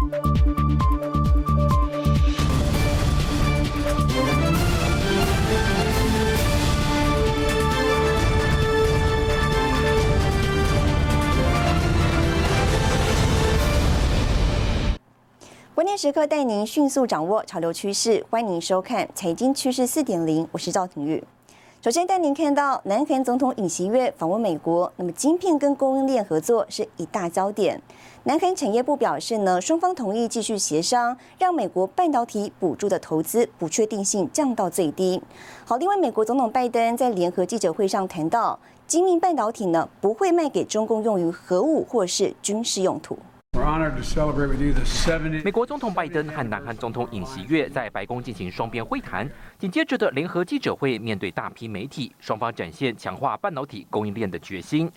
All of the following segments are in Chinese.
关键时刻带您迅速掌握潮流趋势，欢迎收看《财经趋势四点零》，我是赵廷玉。首先带您看到，南韩总统尹锡悦访问美国，那么晶片跟供应链合作是一大焦点。南韩产业部表示呢，双方同意继续协商，让美国半导体补助的投资不确定性降到最低。好，另外美国总统拜登在联合记者会上谈到，精密半导体呢不会卖给中共用于核武或是军事用途。美国总统拜登和南韩总统尹锡悦在白宫进行双边会谈，紧接着的联合记者会面对大批媒体，双方展现强化半导体供应链的决心。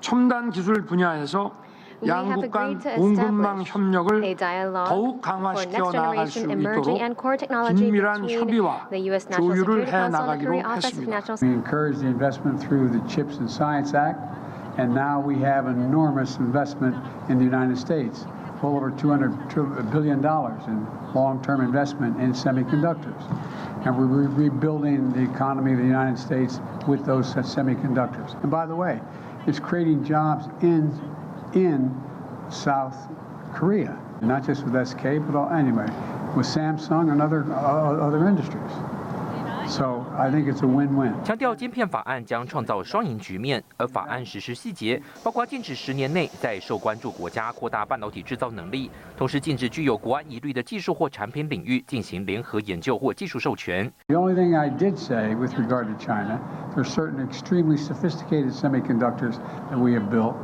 다음으로우리두정상은양국의국민경제와직결된경제안보분야에서전략적파트너십을한층강화하기로했습니다 우리는미국의인플레이션감축법과반도체과학법이 첨단 기술 분야에서 양국 간 공급망 협력을 더욱 강화시켜 나갈 수 있도록 긴밀한 협의와 조율을 해 나가기로 했습니다. We encourage the investment through the CHIPS and Science Act, and now we have enormous investment in the United States, well over 200 billion dollars in long-term investment in semiconductors. And we're rebuilding the economy of the United States with those semiconductors. And by the way, is creating jobs in in South Korea, not just with SK, but all, anyway, with Samsung and other uh, other industries. So I think it's a win-win. 强调晶片法案将创造双赢局面，而法案实施细节包括禁止十年内在受关注国家扩大半导体制造能力，同时禁止具有国安疑虑的技术或产品领域进行联合研究或技术授权。The only thing I did say with regard to China, there are certain extremely sophisticated semiconductors that we have built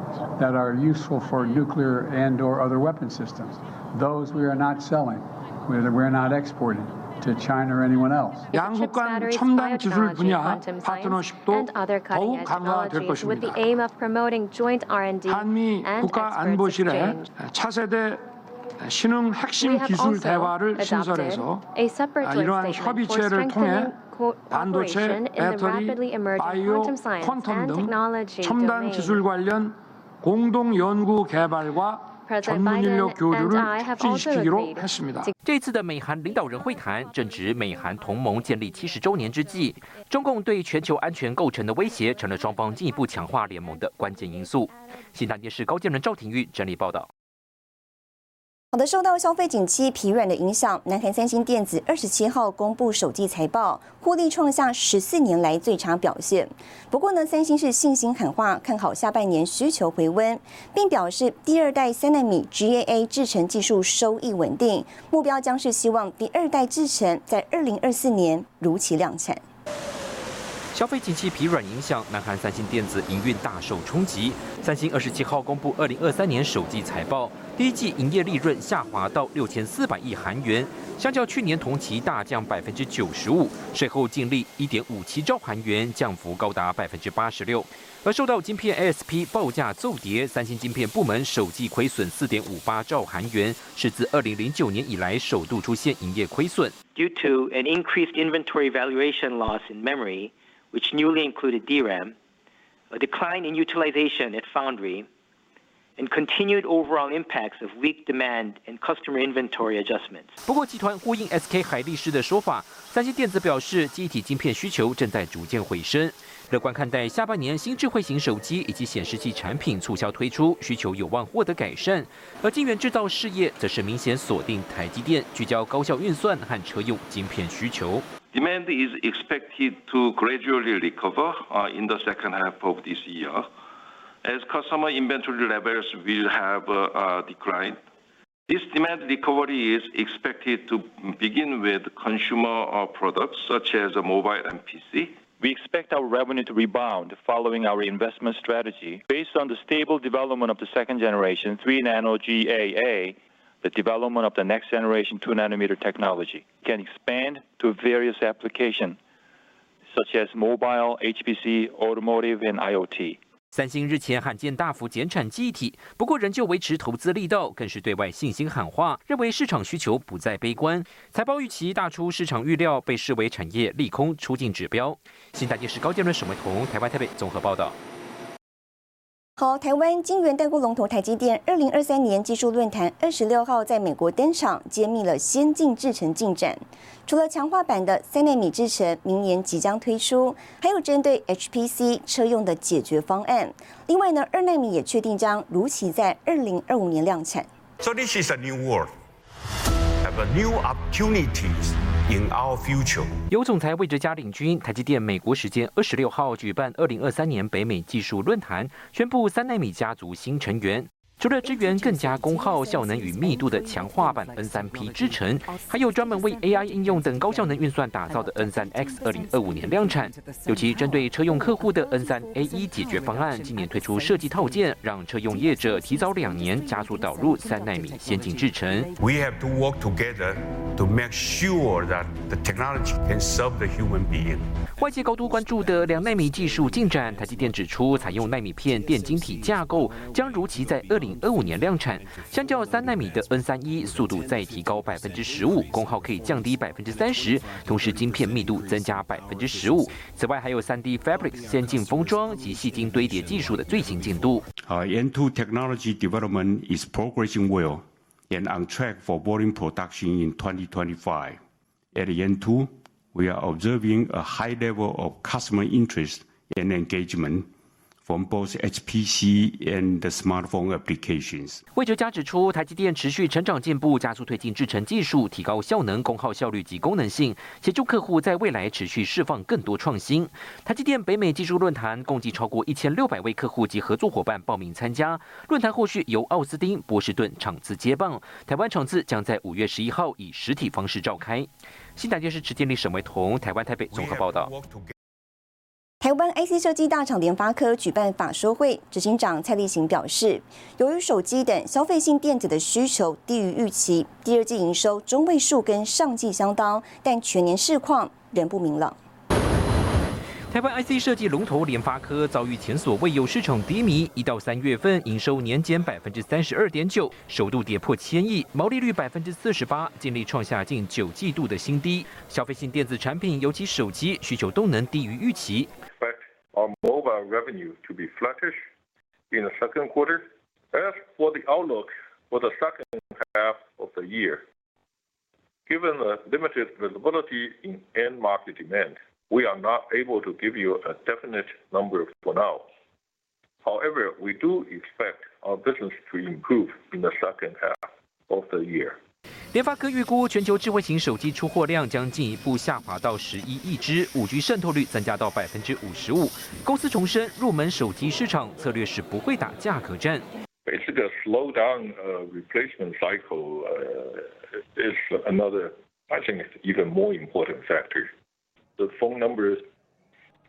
that are useful for nuclear and/or other weapon systems. Those we are not selling. We're not exporting. To China or anyone else. 양국 간 첨단 기술 분야 파트너십도 더욱 강화될 것입니다. 한미 국가안보실에 차세대 신흥 핵심 기술 대화를 신설해서 이러한 협의체를 통해 반도체, 배터리, 바이오, 퀀텀 등 첨단 기술 관련 공동 연구 개발과 这次的美韩领导人会谈正值美韩同盟建立七十周年之际，中共对全球安全构成的威胁，成了双方进一步强化联盟的关键因素。新唐电视高建伦、赵廷玉整理报道。好的，受到消费景气疲软的影响，南韩三星电子二十七号公布首季财报，获利创下十四年来最差表现。不过呢，三星是信心喊话，看好下半年需求回温，并表示第二代三纳米 GAA 制程技术收益稳定，目标将是希望第二代制程在二零二四年如期量产。消费景气疲软影响，南韩三星电子营运大受冲击。三星二十七号公布二零二三年首季财报，第一季营业利润下滑到六千四百亿韩元，相较去年同期大降百分之九十五，税后净利一点五七兆韩元，降幅高达百分之八十六。而受到晶片 ASP 报价骤跌，三星晶片部门首季亏损四点五八兆韩元，是自二零零九年以来首度出现营业亏损。Due to an increased inventory valuation loss in memory. which newly included DRAM, a decline in utilization at foundry, and continued overall impacts of weak demand and customer inventory adjustments. 不过，集团呼应 SK 海力士的说法，三星电子表示，记忆体晶片需求正在逐渐回升， 乐观看待下半年新智慧型手机以及显示器产品促销推出，需求有望获得改善。而晶圆制造事业则是明显锁定台积电，聚焦高效运算和车用晶片需求。Demand is expected to gradually recover in the second half of this year as customer inventory levels will have declined. This demand recovery is expected to begin with consumer products such as mobile and PC. We expect our revenue to rebound following our investment strategy based on the stable development of the second generation 3 nano GAA the development of the next generation 2 nanometer technology can expand to various applications such as mobile, HPC, automotive, and IoT. 三星日前罕见大幅减产记忆体，不过仍旧维持投资力道，更是对外信心喊话，认为市场需求不再悲观。财报预期大出市场预料，被视为产业利空出境指标。新台电视高建伦、沈伟彤，台湾台北综合报道。好，台湾晶圆代工龙头台积电二零二三年技术论坛二十六号在美国登场，揭秘了先进制程进展。除了强化版的三纳米制程明年即将推出，还有针对 HPC 车用的解决方案。另外呢，二纳米也确定将如期在二零二五年量产。So this is a new world. Have a new opportunities. In our future，由总裁魏哲嘉领军，台积电美国时间二十六号举办二零二三年北美技术论坛，宣布三纳米家族新成员。除了支援更加功耗、效能与密度的强化版 N3P 制程，还有专门为 AI 应用等高效能运算打造的 N3X，二零二五年量产。尤其针对车用客户的 N3A1 解决方案，今年推出设计套件，让车用业者提早两年加速导入三纳米先进制程。We have to work together to make sure that the technology can serve the human being. 外界高度关注的两纳米技术进展，台积电指出，采用纳米片电晶体架构，将如期在二零。二五年量产，相较三纳米的 N 三一，速度再提高百分之十五，功耗可以降低百分之三十，同时晶片密度增加百分之十五。此外，还有三 D Fabric 先进封装及细晶堆叠技术的最新进度。Our N2 technology development is progressing well and on track for volume production in 2025. At N2, we are observing a high level of customer interest and engagement. From both HPC and smartphone applications。魏哲嘉指出，台积电持续成长进步，加速推进制程技术，提高效能、功耗效率及功能性，协助客户在未来持续释放更多创新。台积电北美技术论坛共计超过一千六百位客户及合作伙伴报名参加。论坛后续由奥斯汀、波士顿场次接棒，台湾场次将在五月十一号以实体方式召开。新台电视持电力沈维彤，台湾台北综合报道。台湾 IC 设计大厂联发科举办法说会，执行长蔡立行表示，由于手机等消费性电子的需求低于预期，第二季营收中位数跟上季相当，但全年市况仍不明朗。台湾 IC 设计龙头联发科遭遇前所未有市场低迷，一到三月份营收年减百分之三十二点九，首度跌破千亿，毛利率百分之四十八，净利创下近九季度的新低。消费性电子产品，尤其手机需求动能低于预期。Expect our mobile revenue to be flattish in the second quarter. As for the outlook for the second half of the year, given the limited visibility in end market demand. we are not able to give you a definite number for now. However, we do expect our business to improve in the second half of the year. 联发科预估全球智慧型手机出货量将进一步下滑到十一亿只，五 G 渗透率增加到百分之五十五。公司重申，入门手机市场策略是不会打价格战。It's a slow down replacement cycle is another, I think, even more important factor. the phone numbers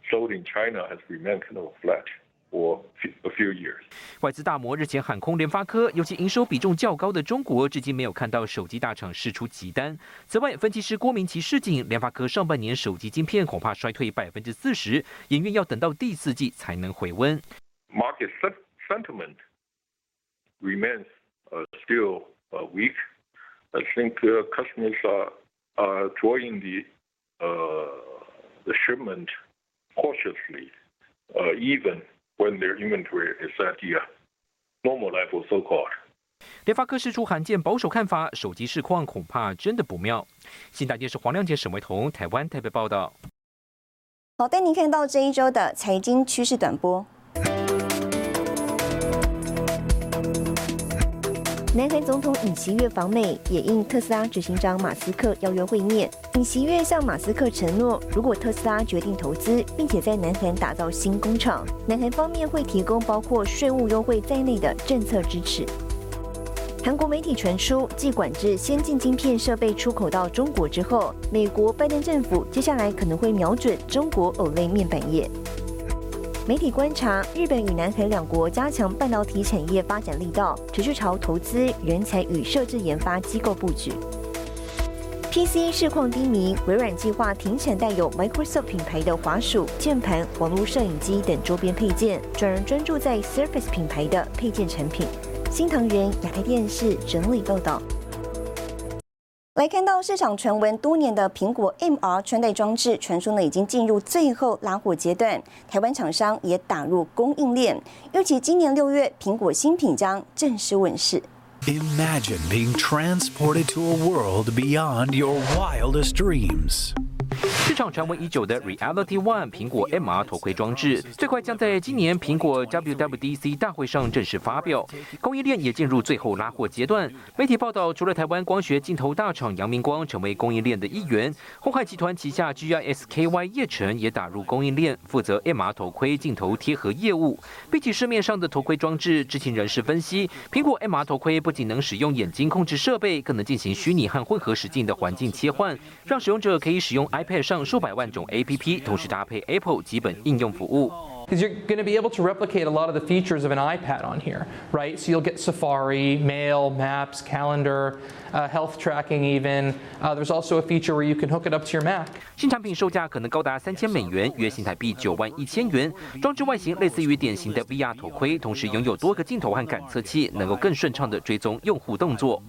sold in China has remained kind of flat for a few years. 外资大摩日前喊空联发科，尤其营收比重较高的中国，至今没有看到手机大厂释出急单。此外，分析师郭明奇示警，联发科上半年手机晶片恐怕衰退百分之四十，营运要等到第四季才能回温。Market sentiment remains still weak. I think customers are are drawing the the shipment cautiously, even when their inventory is at the normal level, so called. 联发科释出罕见保守看法，手机市况恐怕真的不妙。新大电视黄亮杰、沈维彤，台湾台北报道。好，带您看到这一周的财经趋势短波。南韩总统尹锡悦访美，也应特斯拉执行长马斯克邀约会面。尹锡悦向马斯克承诺，如果特斯拉决定投资，并且在南韩打造新工厂，南韩方面会提供包括税务优惠在内的政策支持。韩国媒体传出，继管制先进晶片设备出口到中国之后，美国拜登政府接下来可能会瞄准中国偶类面板业。媒体观察，日本与南韩两国加强半导体产业发展力道，持续朝投资、人才与设置研发机构布局。PC 市况低迷，微软计划停产带有 Microsoft 品牌的滑鼠、键盘、网络摄影机等周边配件，转而专注在 Surface 品牌的配件产品。新唐人亚太电视整理报道。来看到市场传闻多年的苹果 MR 穿戴装置，传说呢已经进入最后拉货阶段，台湾厂商也打入供应链，预计今年六月苹果新品将正式问世。Imagine being transported to a world beyond your wildest dreams. 市场传闻已久的 Reality One 苹果 MR 头盔装置，最快将在今年苹果 WWDC 大会上正式发表。供应链也进入最后拉货阶段。媒体报道，除了台湾光学镜头大厂阳明光成为供应链的一员，鸿海集团旗下 GISKY 叶城也打入供应链，负责 MR 头盔镜头贴合业务。比起市面上的头盔装置，知情人士分析，苹果 MR 头盔不仅能使用眼睛控制设备，更能进行虚拟和混合实境的环境切换，让使用者可以使用 IP 配上数百万种 APP，同时搭配 Apple 基本应用服务。because you're going to be able to replicate a lot of the features of an iPad on here, right? So you'll get Safari, Mail, Maps, Calendar, uh, health tracking even. Uh, there's also a feature where you can hook it up to your Mac. 新产品售价可能高达三千美元，约新台币九万一千元。装置外形类似于典型的 VR 头盔，同时拥有多个镜头和感测器，能够更顺畅地追踪用户动作。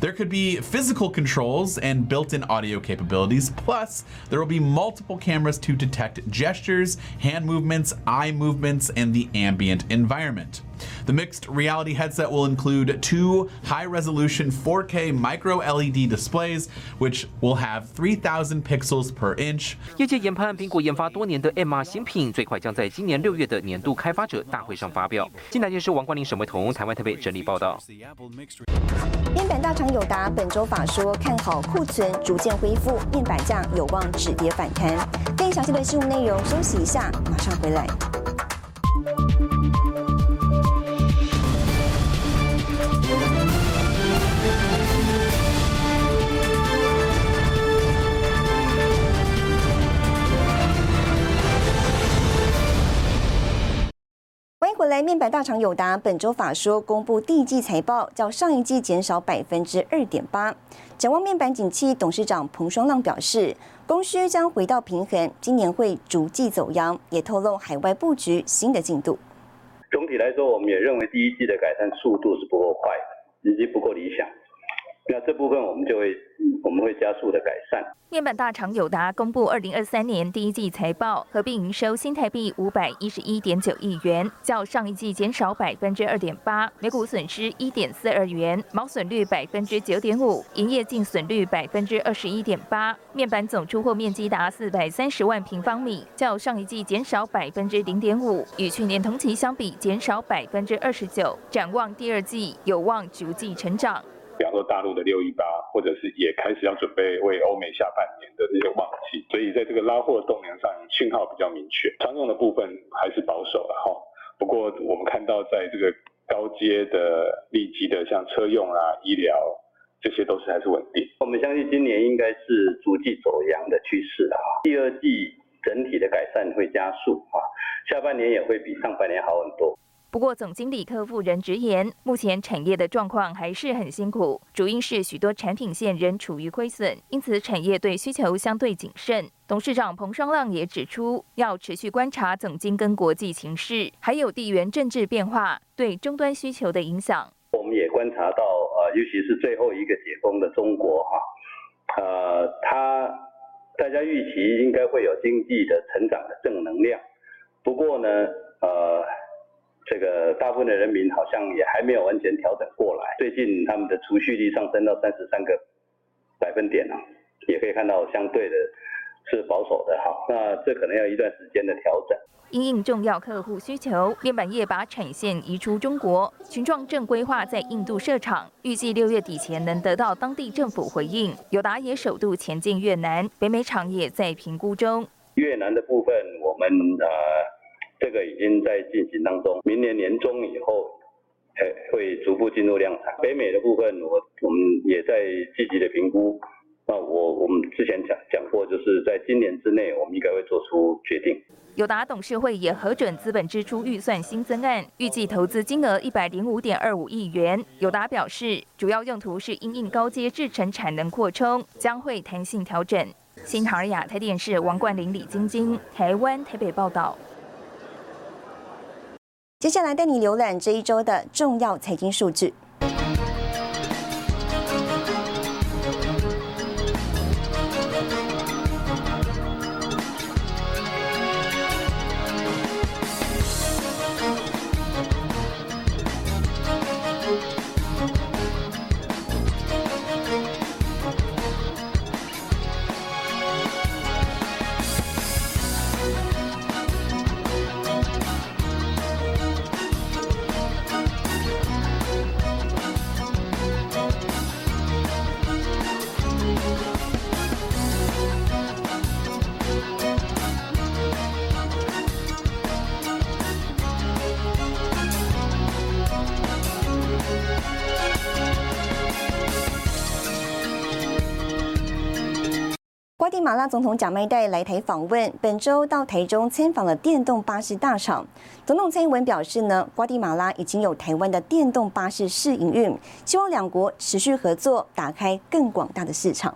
There could be physical controls and built-in audio capabilities. Plus, there will be multiple cameras to detect gestures, hand movements, eye movements, and the ambient environment. The mixed reality headset will include two high resolution 4K micro LED displays, which will have 3,000 pixels per inch. 业界研判，苹果研发多年的 MR 新品最快将在今年六月的年度开发者大会上发表。金台电视王冠林、沈伟彤，台湾台北整理报道。 面板大厂友达本周法说看好库存逐渐恢复，面板价有望止跌反弹。更详细的新闻内容，休息一下，马上回来。面板大厂友达本周法说公布第一季财报，较上一季减少百分之二点八。展望面板景气，董事长彭双浪表示，供需将回到平衡，今年会逐季走阳，也透露海外布局新的进度。总体来说，我们也认为第一季的改善速度是不够快，以及不够理想。那这部分我们就会，我们会加速的改善。面板大厂友达公布二零二三年第一季财报，合并营收新台币五百一十一点九亿元，较上一季减少百分之二点八，每股损失一点四二元，毛损率百分之九点五，营业净损率百分之二十一点八。面板总出货面积达四百三十万平方米，较上一季减少百分之零点五，与去年同期相比减少百分之二十九。展望第二季，有望逐季成长。比方说大陆的六一八，或者是也开始要准备为欧美下半年的这些旺季，所以在这个拉货动能上讯号比较明确。常用的部分还是保守了哈，不过我们看到在这个高阶的利基的，像车用啊、医疗，这些都是还是稳定。我们相信今年应该是逐季走阳的趋势啊，第二季整体的改善会加速啊，下半年也会比上半年好很多。不过，总经理柯富人直言，目前产业的状况还是很辛苦，主因是许多产品线仍处于亏损，因此产业对需求相对谨慎。董事长彭双浪也指出，要持续观察总经跟国际形势，还有地缘政治变化对终端需求的影响。我们也观察到，呃，尤其是最后一个解封的中国，哈，呃，它大家预期应该会有经济的成长的正能量。不过呢，呃。这个大部分的人民好像也还没有完全调整过来。最近他们的储蓄率上升到三十三个百分点了，也可以看到相对的是保守的哈。那这可能要一段时间的调整。因应重要客户需求，面板业把产线移出中国，群创正规划在印度设厂，预计六月底前能得到当地政府回应。友达也首度前进越南，北美厂也在评估中。越南的部分，我们呃。这个已经在进行当中，明年年中以后，诶会逐步进入量产。北美的部分，我我们也在积极的评估。那我我们之前讲讲过，就是在今年之内，我们应该会做出决定。友达董事会也核准资本支出预算新增案，预计投资金额一百零五点二五亿元。友达表示，主要用途是因应高阶制程产能扩充，将会弹性调整。新唐尔亚台电视王冠林、李晶晶，台湾台北报道。接下来带你浏览这一周的重要财经数据。瓜地马拉总统贾迈代来台访问，本周到台中参访了电动巴士大厂。总统蔡英文表示呢，瓜地马拉已经有台湾的电动巴士试营运，希望两国持续合作，打开更广大的市场。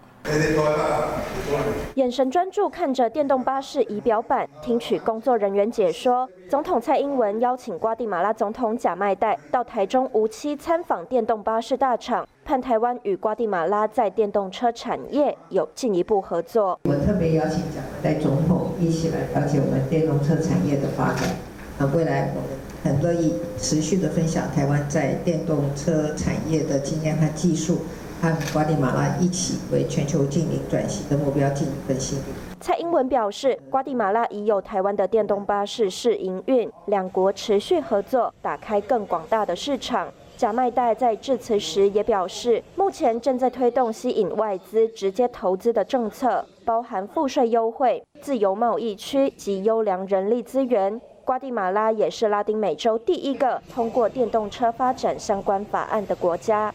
眼神专注看着电动巴士仪表板，听取工作人员解说。总统蔡英文邀请瓜地马拉总统贾迈代到台中无期参访电动巴士大厂，盼台湾与瓜地马拉在电动车产业有进一步合作。我特别邀请贾迈代总统一起来了解我们电动车产业的发展。那未来我们很乐意持续的分享台湾在电动车产业的经验和技术。和瓜地马拉一起为全球净零转型的目标进行分析。蔡英文表示，瓜地马拉已有台湾的电动巴士试营运，两国持续合作，打开更广大的市场。贾迈代在致辞时也表示，目前正在推动吸引外资直接投资的政策，包含赋税优惠、自由贸易区及优良人力资源。瓜地马拉也是拉丁美洲第一个通过电动车发展相关法案的国家。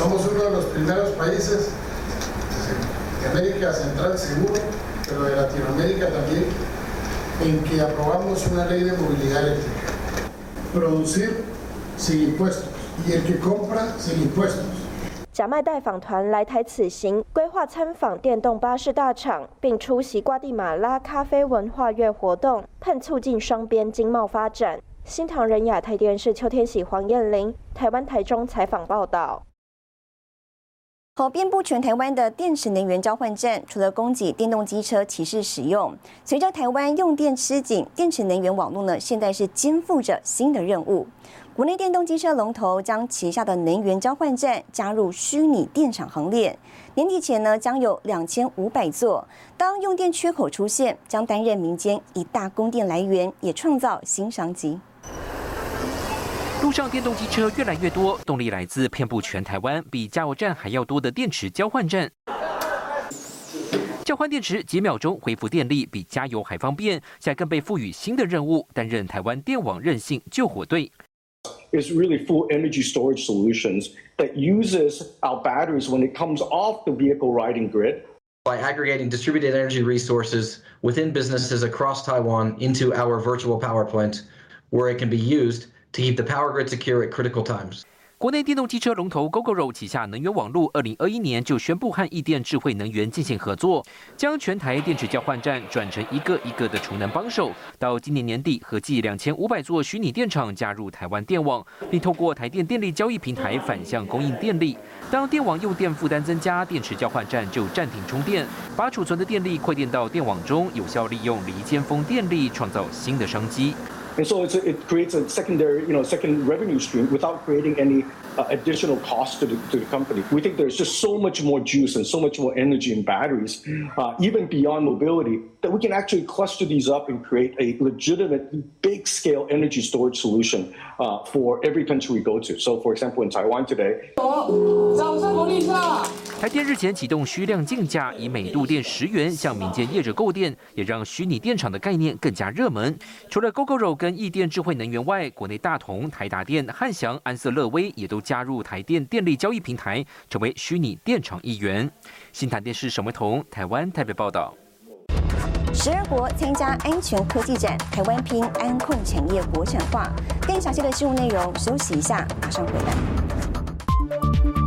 Somos uno de los primeros países de América Central seguro, pero de Latinoamérica también, en que aprobamos una ley de movilidad eléctrica. Producir sin impuestos y el que compra sin impuestos. 贾迈代访团来台此行，规划参访电动巴士大厂，并出席瓜地马拉咖啡文化月活动，盼促进双边经贸发展。新唐人亚太电视邱天喜、黄燕玲，台湾台中采访报道。好，遍布全台湾的电池能源交换站，除了供给电动机车骑士使用，随着台湾用电吃紧，电池能源网络呢，现在是肩负着新的任务。国内电动机车龙头将旗下的能源交换站加入虚拟电厂行列，年底前呢，将有两千五百座。当用电缺口出现，将担任民间一大供电来源，也创造新商机。路上电动机车越来越多，动力来自遍布全台湾比加油站还要多的电池交换站。交换电池几秒钟恢复电力，比加油还方便。现在更被赋予新的任务，担任台湾电网韧性救火队。Is really full energy storage solutions that uses our batteries when it comes off the vehicle riding grid. By aggregating distributed energy resources within businesses across Taiwan into our virtual power plant, where it can be used. To keep the power grid secure at critical times. 国内电动机车龙头 GoGoRo 旗下能源网络，二零二一年就宣布和易电智慧能源进行合作，将全台电池交换站转成一个一个的储能帮手。到今年年底，合计两千五百座虚拟电厂加入台湾电网，并透过台电电力交易平台反向供应电力。当电网用电负担增加，电池交换站就暂停充电，把储存的电力馈电到电网中，有效利用离间风电力，创造新的商机。And so it creates a secondary, you know, second revenue stream without creating any uh, additional cost to the, to the company. We think there's just so much more juice and so much more energy in batteries, uh, even beyond mobility, that we can actually cluster these up and create a legitimate big scale energy storage solution uh, for every country we go to. So, for example, in Taiwan today. 台电日前启动虚量竞价，以每度电十元向民间业者购电，也让虚拟电厂的概念更加热门。除了 GoGoRo 跟易电智慧能源外，国内大同、台达电、汉翔、安瑟乐威也都加入台电电力交易平台，成为虚拟电厂一员。新台电视沈维彤，台湾台北报道。十二国参加安全科技展，台湾拼安控产业国产化。更详细的新闻内容，休息一下，马上回来。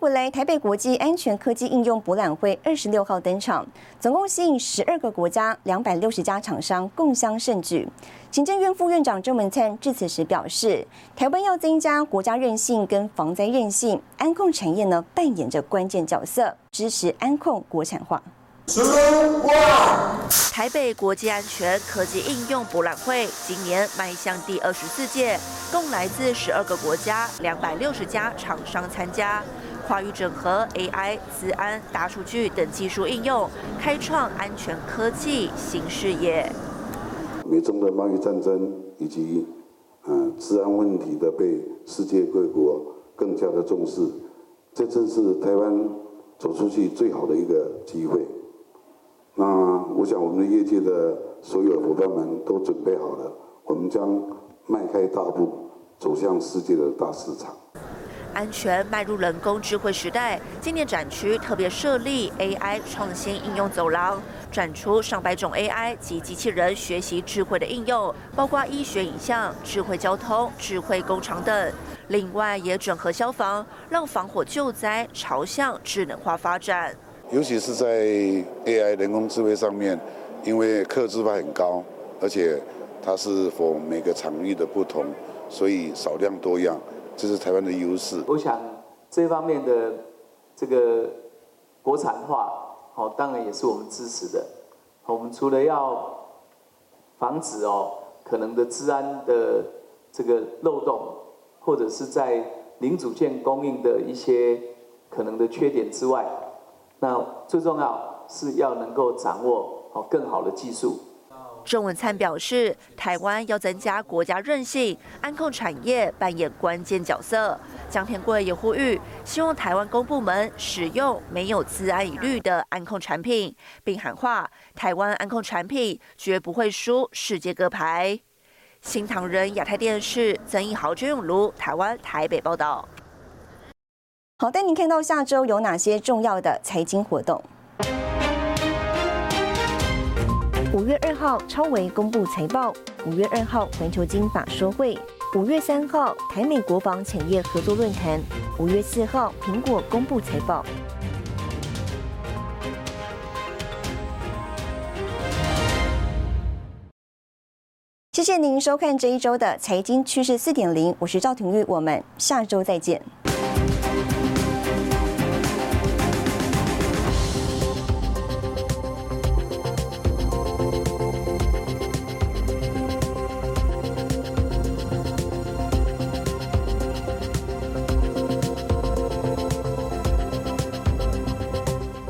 回来，台北国际安全科技应用博览会二十六号登场，总共吸引十二个国家两百六十家厂商共襄盛举。行政院副院长郑文灿致辞时表示，台湾要增加国家韧性跟防灾韧性，安控产业呢扮演着关键角色，支持安控国产化。台北国际安全科技应用博览会今年迈向第二十四届，共来自十二个国家两百六十家厂商参加。跨域整合 AI、资安、大数据等技术应用，开创安全科技新视野。美中的贸易战争以及呃治安问题的被世界各国更加的重视，这正是台湾走出去最好的一个机会。那我想，我们的业界的所有伙伴们都准备好了，我们将迈开大步走向世界的大市场。安全迈入人工智慧时代，今年展区特别设立 AI 创新应用走廊，展出上百种 AI 及机器人学习智慧的应用，包括医学影像、智慧交通、智慧工厂等。另外，也整合消防，让防火救灾朝向智能化发展。尤其是在 AI 人工智慧上面，因为客制化很高，而且它是否每个场域的不同，所以少量多样。这是台湾的优势。我想这方面的这个国产化，好，当然也是我们支持的。我们除了要防止哦可能的治安的这个漏洞，或者是在零组件供应的一些可能的缺点之外，那最重要是要能够掌握好更好的技术。郑文灿表示，台湾要增加国家韧性，安控产业扮演关键角色。江天贵也呼吁，希望台湾公部门使用没有自安疑虑的安控产品，并喊话台湾安控产品绝不会输世界各牌。新唐人亚太电视曾义豪、周永如，台湾台北报道。好，带您看到下周有哪些重要的财经活动。五月二号，超维公布财报；五月二号，环球金法说会；五月三号，台美国防产业合作论坛；五月四号，苹果公布财报。谢谢您收看这一周的财经趋势四点零，我是赵廷玉，我们下周再见。